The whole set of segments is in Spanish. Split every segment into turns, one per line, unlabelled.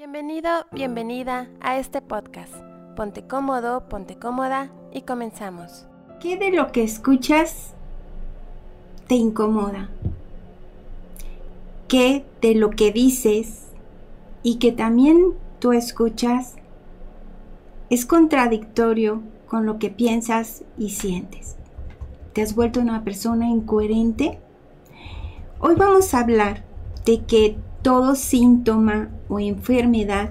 Bienvenido, bienvenida a este podcast. Ponte cómodo, ponte cómoda y comenzamos.
¿Qué de lo que escuchas te incomoda? ¿Qué de lo que dices y que también tú escuchas es contradictorio con lo que piensas y sientes? ¿Te has vuelto una persona incoherente? Hoy vamos a hablar de que todo síntoma o enfermedad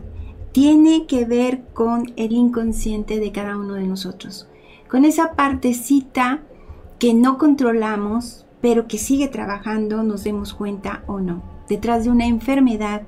tiene que ver con el inconsciente de cada uno de nosotros, con esa partecita que no controlamos, pero que sigue trabajando, nos demos cuenta o no. Detrás de una enfermedad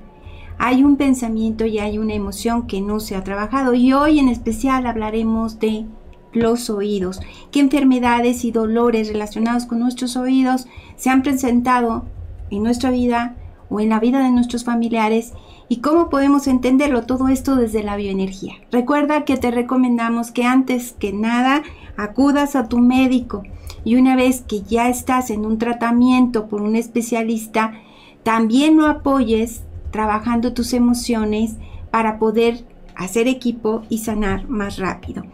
hay un pensamiento y hay una emoción que no se ha trabajado. Y hoy en especial hablaremos de los oídos, qué enfermedades y dolores relacionados con nuestros oídos se han presentado en nuestra vida o en la vida de nuestros familiares y cómo podemos entenderlo todo esto desde la bioenergía. Recuerda que te recomendamos que antes que nada acudas a tu médico y una vez que ya estás en un tratamiento por un especialista, también no apoyes trabajando tus emociones para poder hacer equipo y sanar más rápido.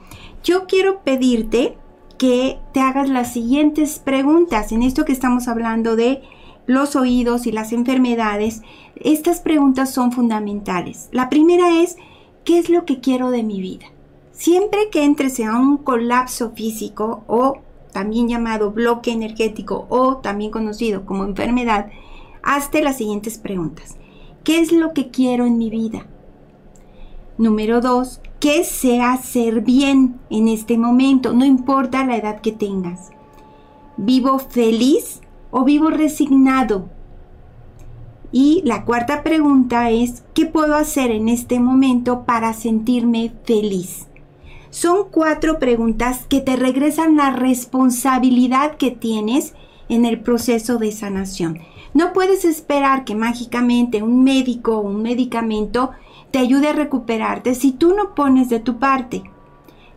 Yo quiero pedirte que te hagas las siguientes preguntas en esto que estamos hablando de los oídos y las enfermedades, estas preguntas son fundamentales. La primera es, ¿qué es lo que quiero de mi vida? Siempre que entres a un colapso físico o también llamado bloque energético o también conocido como enfermedad, hazte las siguientes preguntas. ¿Qué es lo que quiero en mi vida? Número dos, ¿qué sé hacer bien en este momento? No importa la edad que tengas. ¿Vivo feliz o vivo resignado? Y la cuarta pregunta es, ¿qué puedo hacer en este momento para sentirme feliz? Son cuatro preguntas que te regresan la responsabilidad que tienes en el proceso de sanación. No puedes esperar que mágicamente un médico o un medicamento te ayude a recuperarte si tú no pones de tu parte.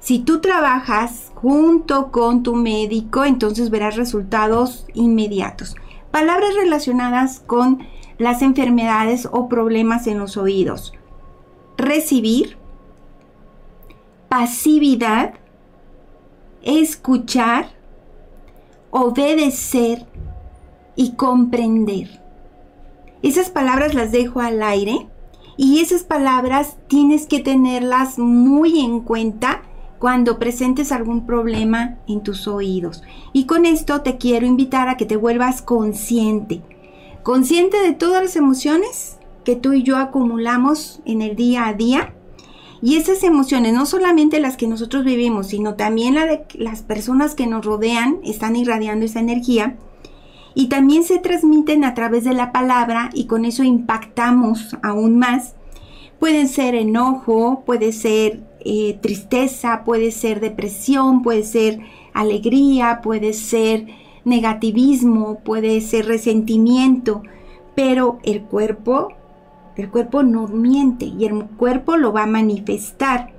Si tú trabajas junto con tu médico, entonces verás resultados inmediatos. Palabras relacionadas con las enfermedades o problemas en los oídos. Recibir, pasividad, escuchar, obedecer y comprender. Esas palabras las dejo al aire y esas palabras tienes que tenerlas muy en cuenta cuando presentes algún problema en tus oídos. Y con esto te quiero invitar a que te vuelvas consciente. Consciente de todas las emociones que tú y yo acumulamos en el día a día. Y esas emociones, no solamente las que nosotros vivimos, sino también la de las personas que nos rodean, están irradiando esa energía. Y también se transmiten a través de la palabra y con eso impactamos aún más. Pueden ser enojo, puede ser eh, tristeza, puede ser depresión, puede ser alegría, puede ser negativismo, puede ser resentimiento, pero el cuerpo, el cuerpo no miente y el cuerpo lo va a manifestar.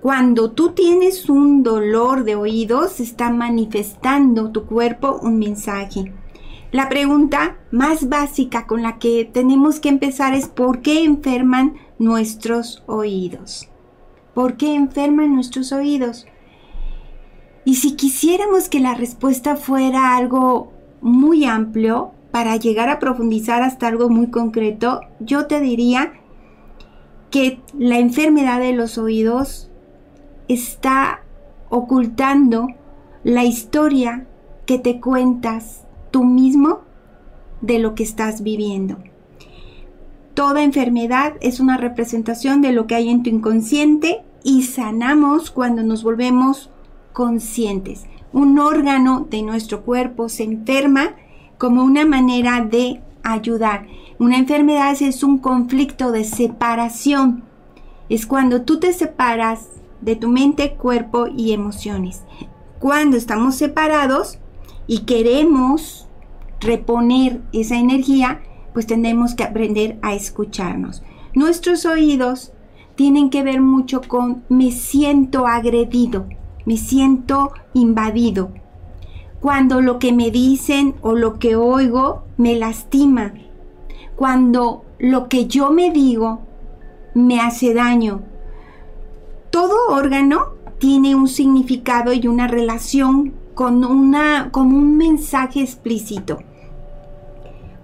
Cuando tú tienes un dolor de oídos, está manifestando tu cuerpo un mensaje. La pregunta más básica con la que tenemos que empezar es ¿por qué enferman nuestros oídos? ¿Por qué enferman nuestros oídos? Y si quisiéramos que la respuesta fuera algo muy amplio, para llegar a profundizar hasta algo muy concreto, yo te diría que la enfermedad de los oídos está ocultando la historia que te cuentas tú mismo de lo que estás viviendo. Toda enfermedad es una representación de lo que hay en tu inconsciente y sanamos cuando nos volvemos conscientes. Un órgano de nuestro cuerpo se enferma como una manera de ayudar. Una enfermedad es un conflicto de separación. Es cuando tú te separas de tu mente, cuerpo y emociones. Cuando estamos separados y queremos reponer esa energía, pues tenemos que aprender a escucharnos. Nuestros oídos tienen que ver mucho con me siento agredido, me siento invadido. Cuando lo que me dicen o lo que oigo me lastima. Cuando lo que yo me digo me hace daño. Todo órgano tiene un significado y una relación con, una, con un mensaje explícito.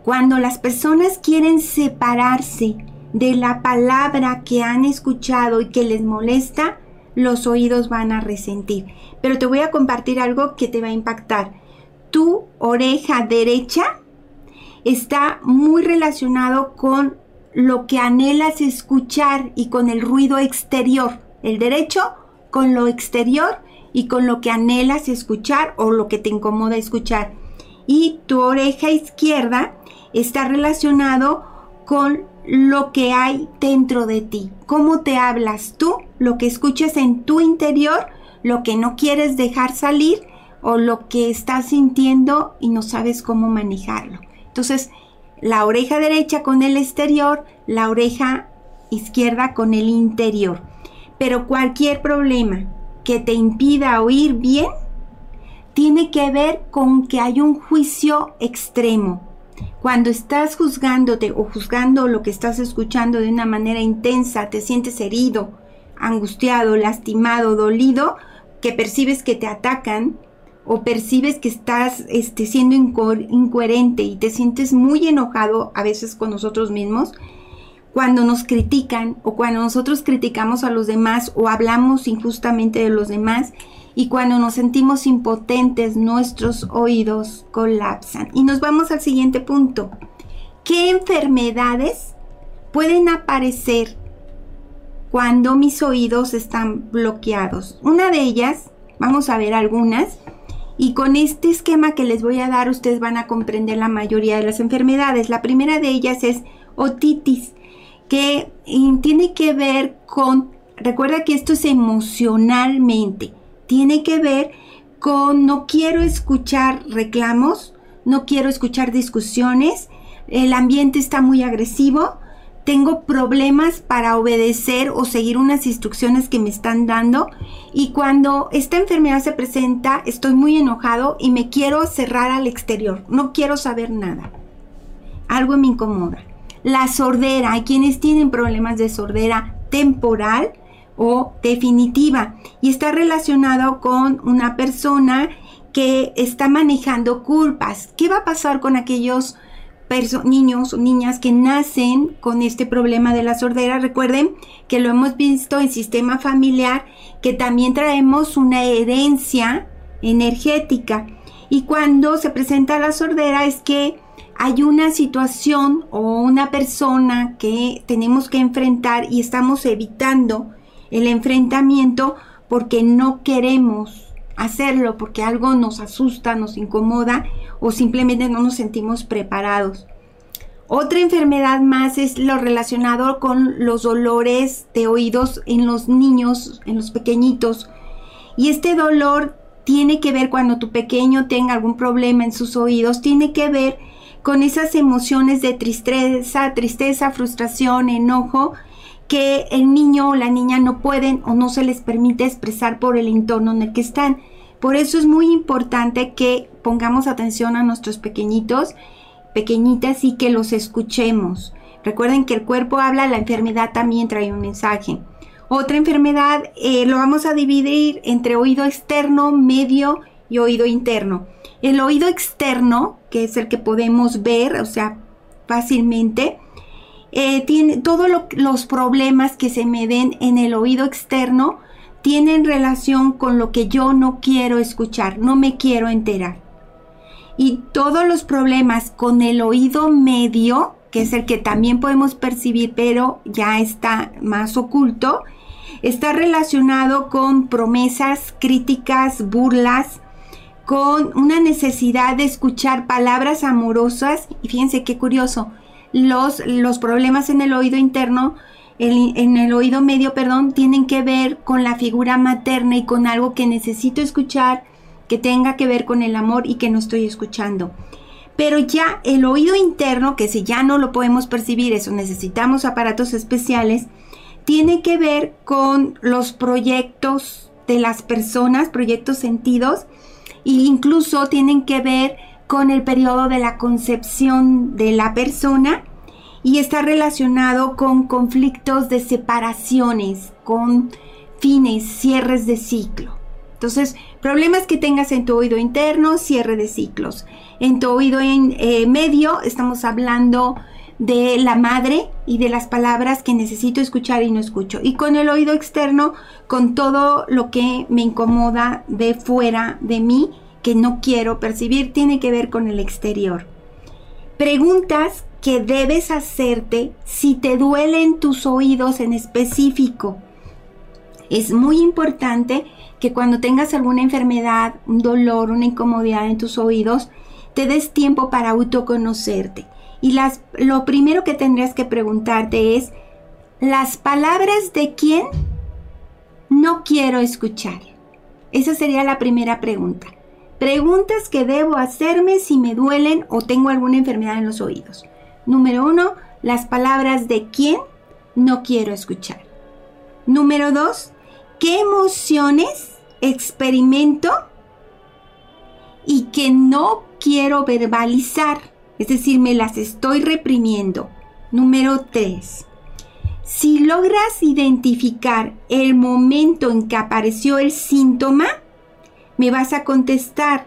Cuando las personas quieren separarse de la palabra que han escuchado y que les molesta, los oídos van a resentir. Pero te voy a compartir algo que te va a impactar. Tu oreja derecha está muy relacionado con lo que anhelas escuchar y con el ruido exterior. El derecho con lo exterior y con lo que anhelas escuchar o lo que te incomoda escuchar. Y tu oreja izquierda está relacionado con lo que hay dentro de ti, cómo te hablas tú, lo que escuchas en tu interior, lo que no quieres dejar salir o lo que estás sintiendo y no sabes cómo manejarlo. Entonces, la oreja derecha con el exterior, la oreja izquierda con el interior. Pero cualquier problema que te impida oír bien, tiene que ver con que hay un juicio extremo. Cuando estás juzgándote o juzgando lo que estás escuchando de una manera intensa, te sientes herido, angustiado, lastimado, dolido, que percibes que te atacan, o percibes que estás este, siendo incoherente y te sientes muy enojado a veces con nosotros mismos, cuando nos critican o cuando nosotros criticamos a los demás o hablamos injustamente de los demás y cuando nos sentimos impotentes, nuestros oídos colapsan. Y nos vamos al siguiente punto. ¿Qué enfermedades pueden aparecer cuando mis oídos están bloqueados? Una de ellas, vamos a ver algunas, y con este esquema que les voy a dar, ustedes van a comprender la mayoría de las enfermedades. La primera de ellas es otitis, que tiene que ver con, recuerda que esto es emocionalmente, tiene que ver con no quiero escuchar reclamos, no quiero escuchar discusiones, el ambiente está muy agresivo, tengo problemas para obedecer o seguir unas instrucciones que me están dando y cuando esta enfermedad se presenta estoy muy enojado y me quiero cerrar al exterior, no quiero saber nada. Algo me incomoda. La sordera, hay quienes tienen problemas de sordera temporal o definitiva y está relacionado con una persona que está manejando culpas. ¿Qué va a pasar con aquellos niños o niñas que nacen con este problema de la sordera. Recuerden que lo hemos visto en sistema familiar, que también traemos una herencia energética. Y cuando se presenta la sordera es que hay una situación o una persona que tenemos que enfrentar y estamos evitando el enfrentamiento porque no queremos hacerlo porque algo nos asusta, nos incomoda o simplemente no nos sentimos preparados. Otra enfermedad más es lo relacionado con los dolores de oídos en los niños, en los pequeñitos. Y este dolor tiene que ver cuando tu pequeño tenga algún problema en sus oídos, tiene que ver con esas emociones de tristeza, tristeza, frustración, enojo, que el niño o la niña no pueden o no se les permite expresar por el entorno en el que están. Por eso es muy importante que pongamos atención a nuestros pequeñitos, pequeñitas y que los escuchemos. Recuerden que el cuerpo habla, la enfermedad también trae un mensaje. Otra enfermedad eh, lo vamos a dividir entre oído externo, medio y oído interno. El oído externo, que es el que podemos ver, o sea, fácilmente, eh, tiene todos los problemas que se me den en el oído externo tienen relación con lo que yo no quiero escuchar, no me quiero enterar. Y todos los problemas con el oído medio, que es el que también podemos percibir, pero ya está más oculto, está relacionado con promesas, críticas, burlas, con una necesidad de escuchar palabras amorosas. Y fíjense qué curioso, los, los problemas en el oído interno, en el oído medio, perdón, tienen que ver con la figura materna y con algo que necesito escuchar, que tenga que ver con el amor y que no estoy escuchando. Pero ya el oído interno, que si ya no lo podemos percibir, eso necesitamos aparatos especiales, tiene que ver con los proyectos de las personas, proyectos sentidos, e incluso tienen que ver con el periodo de la concepción de la persona y está relacionado con conflictos de separaciones, con fines, cierres de ciclo. Entonces, problemas que tengas en tu oído interno, cierre de ciclos. En tu oído en, eh, medio estamos hablando de la madre y de las palabras que necesito escuchar y no escucho. Y con el oído externo, con todo lo que me incomoda de fuera de mí, que no quiero percibir, tiene que ver con el exterior. Preguntas que debes hacerte si te duelen tus oídos en específico. Es muy importante que cuando tengas alguna enfermedad, un dolor, una incomodidad en tus oídos, te des tiempo para autoconocerte. Y las, lo primero que tendrías que preguntarte es, ¿las palabras de quién no quiero escuchar? Esa sería la primera pregunta. Preguntas que debo hacerme si me duelen o tengo alguna enfermedad en los oídos. Número uno, las palabras de quién no quiero escuchar. Número dos, qué emociones experimento y que no quiero verbalizar, es decir, me las estoy reprimiendo. Número 3. Si logras identificar el momento en que apareció el síntoma, me vas a contestar,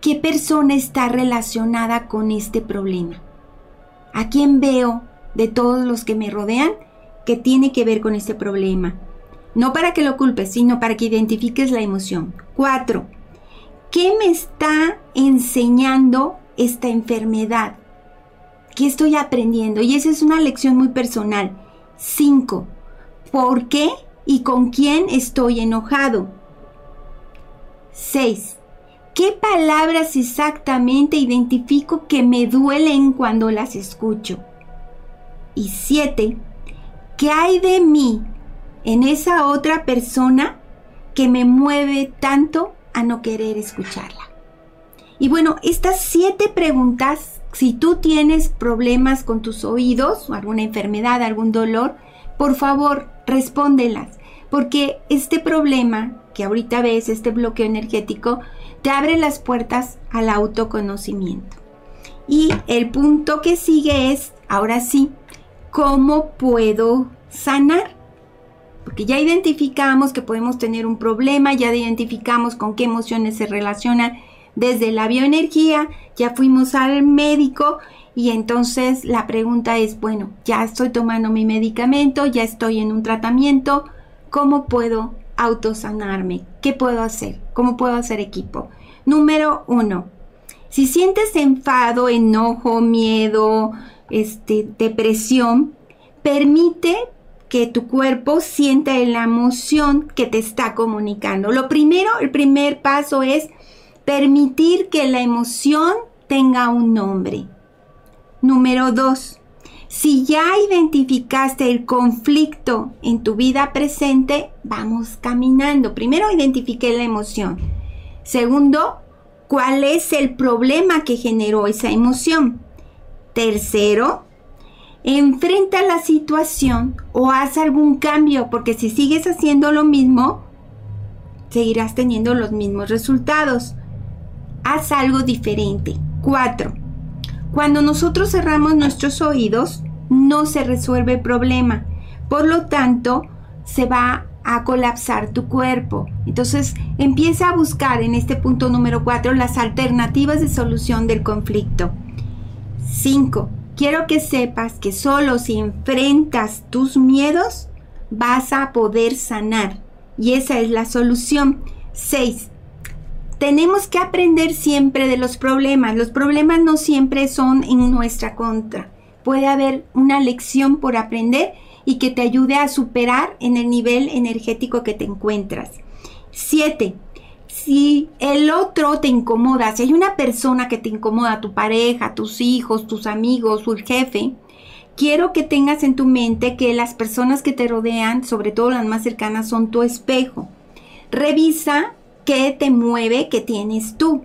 ¿qué persona está relacionada con este problema? ¿A quién veo de todos los que me rodean que tiene que ver con este problema? No para que lo culpes, sino para que identifiques la emoción. 4. ¿Qué me está enseñando esta enfermedad? ¿Qué estoy aprendiendo? Y esa es una lección muy personal. 5. ¿Por qué y con quién estoy enojado? 6. ¿Qué palabras exactamente identifico que me duelen cuando las escucho? Y 7. ¿Qué hay de mí en esa otra persona que me mueve tanto a no querer escucharla. Y bueno, estas siete preguntas, si tú tienes problemas con tus oídos, alguna enfermedad, algún dolor, por favor, respóndelas, porque este problema que ahorita ves, este bloqueo energético, te abre las puertas al autoconocimiento. Y el punto que sigue es, ahora sí, ¿cómo puedo sanar? porque ya identificamos que podemos tener un problema, ya identificamos con qué emociones se relacionan desde la bioenergía, ya fuimos al médico y entonces la pregunta es, bueno, ya estoy tomando mi medicamento, ya estoy en un tratamiento, ¿cómo puedo autosanarme? ¿Qué puedo hacer? ¿Cómo puedo hacer equipo? Número uno, si sientes enfado, enojo, miedo, este, depresión, permite que tu cuerpo sienta la emoción que te está comunicando. Lo primero, el primer paso es permitir que la emoción tenga un nombre. Número dos, si ya identificaste el conflicto en tu vida presente, vamos caminando. Primero, identifique la emoción. Segundo, cuál es el problema que generó esa emoción. Tercero, enfrenta la situación o haz algún cambio, porque si sigues haciendo lo mismo, seguirás teniendo los mismos resultados. Haz algo diferente. 4. Cuando nosotros cerramos nuestros oídos, no se resuelve el problema. Por lo tanto, se va a colapsar tu cuerpo. Entonces, empieza a buscar en este punto número 4 las alternativas de solución del conflicto. 5 quiero que sepas que solo si enfrentas tus miedos vas a poder sanar. Y esa es la solución. 6. Tenemos que aprender siempre de los problemas. Los problemas no siempre son en nuestra contra. Puede haber una lección por aprender y que te ayude a superar en el nivel energético que te encuentras. 7 si el otro te incomoda, si hay una persona que te incomoda, tu pareja, tus hijos, tus amigos, tu jefe, quiero que tengas en tu mente que las personas que te rodean, sobre todo las más cercanas, son tu espejo. Revisa qué te mueve, qué tienes tú.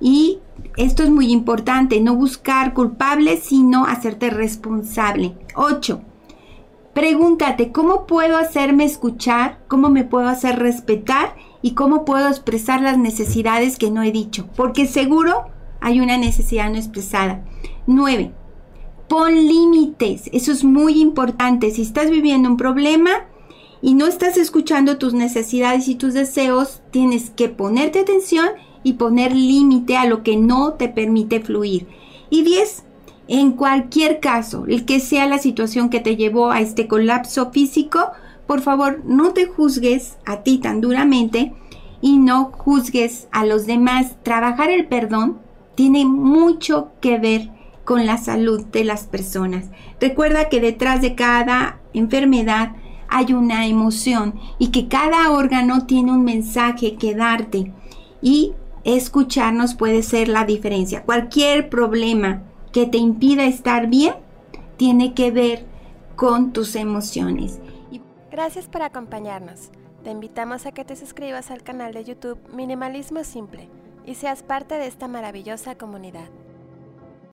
Y esto es muy importante, no buscar culpables, sino hacerte responsable. 8. Pregúntate, ¿cómo puedo hacerme escuchar? ¿Cómo me puedo hacer respetar? y cómo puedo expresar las necesidades que no he dicho, porque seguro hay una necesidad no expresada. 9. Pon límites, eso es muy importante. Si estás viviendo un problema y no estás escuchando tus necesidades y tus deseos, tienes que ponerte atención y poner límite a lo que no te permite fluir. Y 10. En cualquier caso, el que sea la situación que te llevó a este colapso físico, por favor no te juzgues a ti tan duramente y no juzgues a los demás. Trabajar el perdón tiene mucho que ver con la salud de las personas. Recuerda que detrás de cada enfermedad hay una emoción y que cada órgano tiene un mensaje que darte y escucharnos puede ser la diferencia. Cualquier problema que te impida estar bien tiene que ver con tus emociones.
Gracias por acompañarnos. Te invitamos a que te suscribas al canal de YouTube Minimalismo Simple y seas parte de esta maravillosa comunidad.